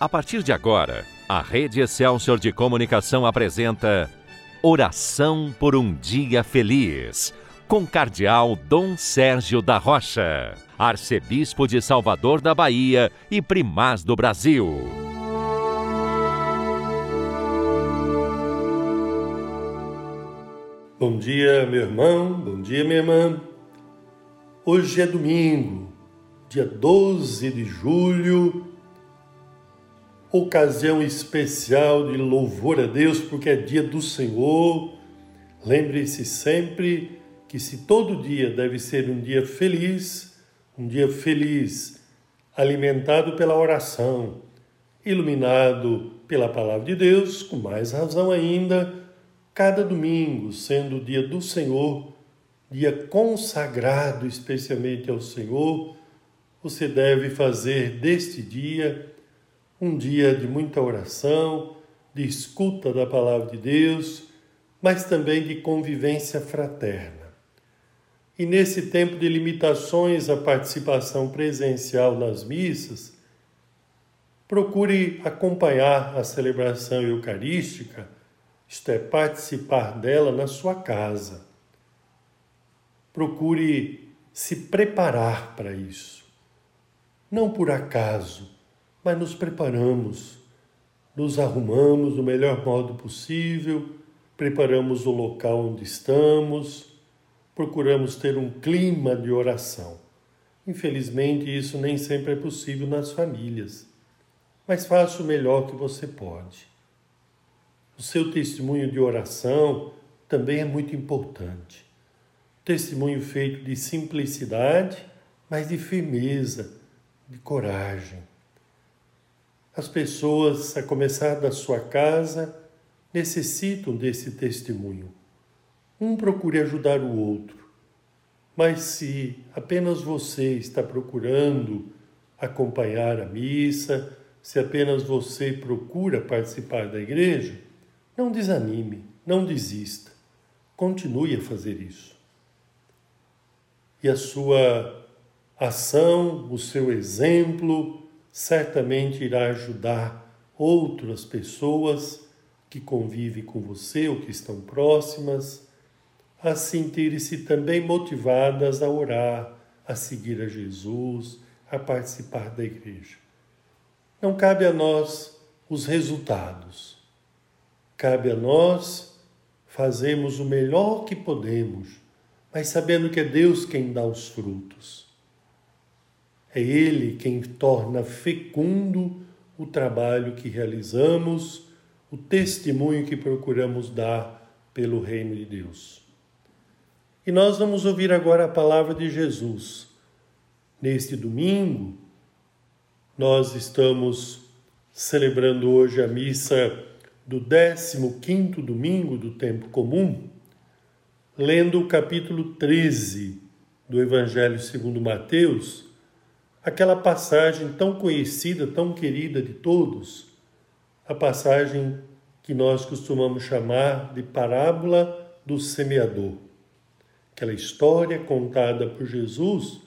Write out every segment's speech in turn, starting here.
A partir de agora, a Rede Excelsior de Comunicação apresenta Oração por um Dia Feliz, com Cardeal Dom Sérgio da Rocha, Arcebispo de Salvador da Bahia e Primaz do Brasil. Bom dia, meu irmão, bom dia, minha irmã. Hoje é domingo, dia 12 de julho ocasião especial de louvor a Deus, porque é dia do Senhor. Lembre-se sempre que se todo dia deve ser um dia feliz, um dia feliz, alimentado pela oração, iluminado pela palavra de Deus, com mais razão ainda, cada domingo sendo o dia do Senhor, dia consagrado especialmente ao Senhor, você deve fazer deste dia um dia de muita oração, de escuta da palavra de Deus, mas também de convivência fraterna. E nesse tempo de limitações à participação presencial nas missas, procure acompanhar a celebração eucarística, isto é, participar dela na sua casa. Procure se preparar para isso. Não por acaso, mas nos preparamos, nos arrumamos do melhor modo possível, preparamos o local onde estamos, procuramos ter um clima de oração. Infelizmente, isso nem sempre é possível nas famílias, mas faça o melhor que você pode. O seu testemunho de oração também é muito importante. Testemunho feito de simplicidade, mas de firmeza, de coragem. As pessoas, a começar da sua casa, necessitam desse testemunho. Um procure ajudar o outro. Mas se apenas você está procurando acompanhar a missa, se apenas você procura participar da igreja, não desanime, não desista. Continue a fazer isso. E a sua ação, o seu exemplo, certamente irá ajudar outras pessoas que convivem com você ou que estão próximas a sentirem-se também motivadas a orar, a seguir a Jesus, a participar da igreja. Não cabe a nós os resultados. Cabe a nós fazermos o melhor que podemos, mas sabendo que é Deus quem dá os frutos. É Ele quem torna fecundo o trabalho que realizamos, o testemunho que procuramos dar pelo Reino de Deus. E nós vamos ouvir agora a palavra de Jesus. Neste domingo, nós estamos celebrando hoje a missa do 15 domingo do tempo comum, lendo o capítulo 13 do Evangelho segundo Mateus, aquela passagem tão conhecida, tão querida de todos, a passagem que nós costumamos chamar de parábola do semeador. Aquela história contada por Jesus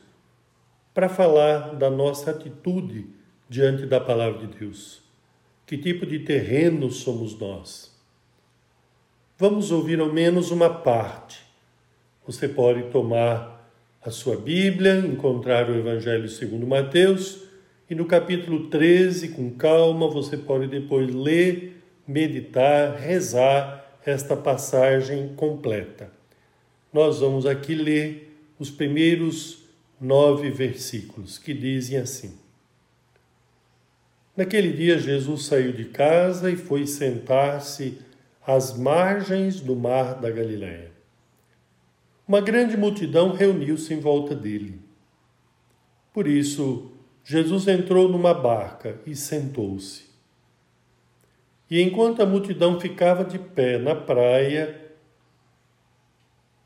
para falar da nossa atitude diante da palavra de Deus. Que tipo de terreno somos nós? Vamos ouvir ao menos uma parte. Você pode tomar a sua Bíblia, encontrar o Evangelho segundo Mateus e no capítulo 13, com calma, você pode depois ler, meditar, rezar esta passagem completa. Nós vamos aqui ler os primeiros nove versículos que dizem assim. Naquele dia, Jesus saiu de casa e foi sentar-se às margens do mar da Galiléia uma grande multidão reuniu-se em volta dele. Por isso, Jesus entrou numa barca e sentou-se. E enquanto a multidão ficava de pé na praia,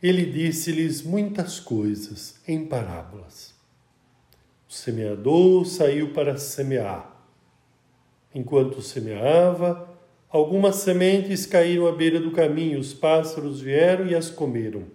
ele disse-lhes muitas coisas em parábolas. O semeador saiu para semear. Enquanto semeava, algumas sementes caíram à beira do caminho, os pássaros vieram e as comeram.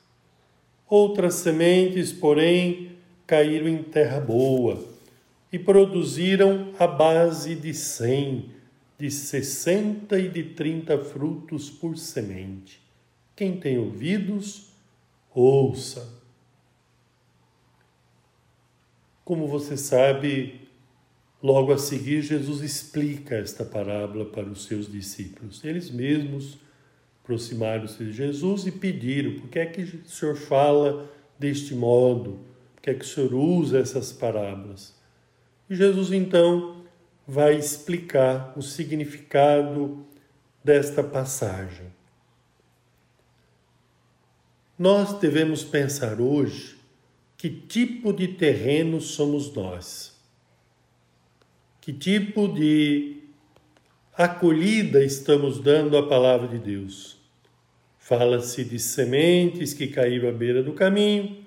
Outras sementes, porém, caíram em terra boa e produziram a base de cem, de sessenta e de trinta frutos por semente. Quem tem ouvidos, ouça. Como você sabe, logo a seguir Jesus explica esta parábola para os seus discípulos. Eles mesmos aproximaram-se de Jesus e pediram: por que é que o Senhor fala deste modo? Por que é que o Senhor usa essas parábolas? E Jesus então vai explicar o significado desta passagem. Nós devemos pensar hoje que tipo de terreno somos nós, que tipo de acolhida estamos dando à palavra de Deus. Fala-se de sementes que caíram à beira do caminho,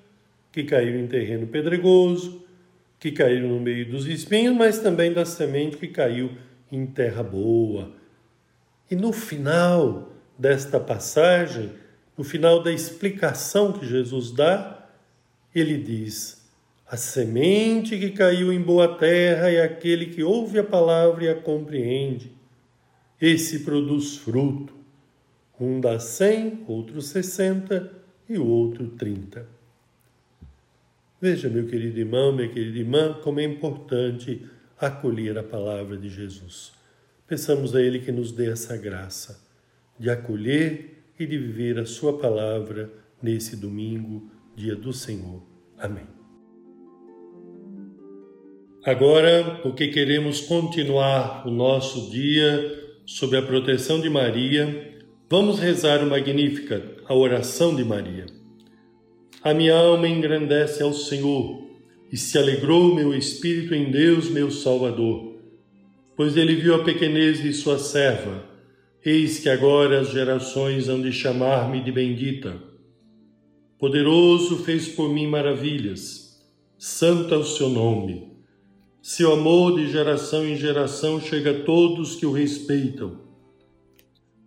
que caíram em terreno pedregoso, que caíram no meio dos espinhos, mas também da semente que caiu em terra boa. E no final desta passagem, no final da explicação que Jesus dá, ele diz: A semente que caiu em boa terra é aquele que ouve a palavra e a compreende. Esse produz fruto. Um dá cem, outro sessenta e o outro trinta. Veja, meu querido irmão, minha querida irmã, como é importante acolher a palavra de Jesus. Peçamos a Ele que nos dê essa graça de acolher e de viver a Sua palavra nesse domingo, dia do Senhor. Amém. Agora, porque queremos continuar o nosso dia sob a proteção de Maria, vamos rezar o Magnífica, a oração de Maria. A minha alma engrandece ao Senhor e se alegrou meu espírito em Deus, meu Salvador, pois ele viu a pequenez de sua serva Eis que agora as gerações hão de chamar-me de bendita. Poderoso fez por mim maravilhas, santo é o seu nome. Seu amor de geração em geração chega a todos que o respeitam.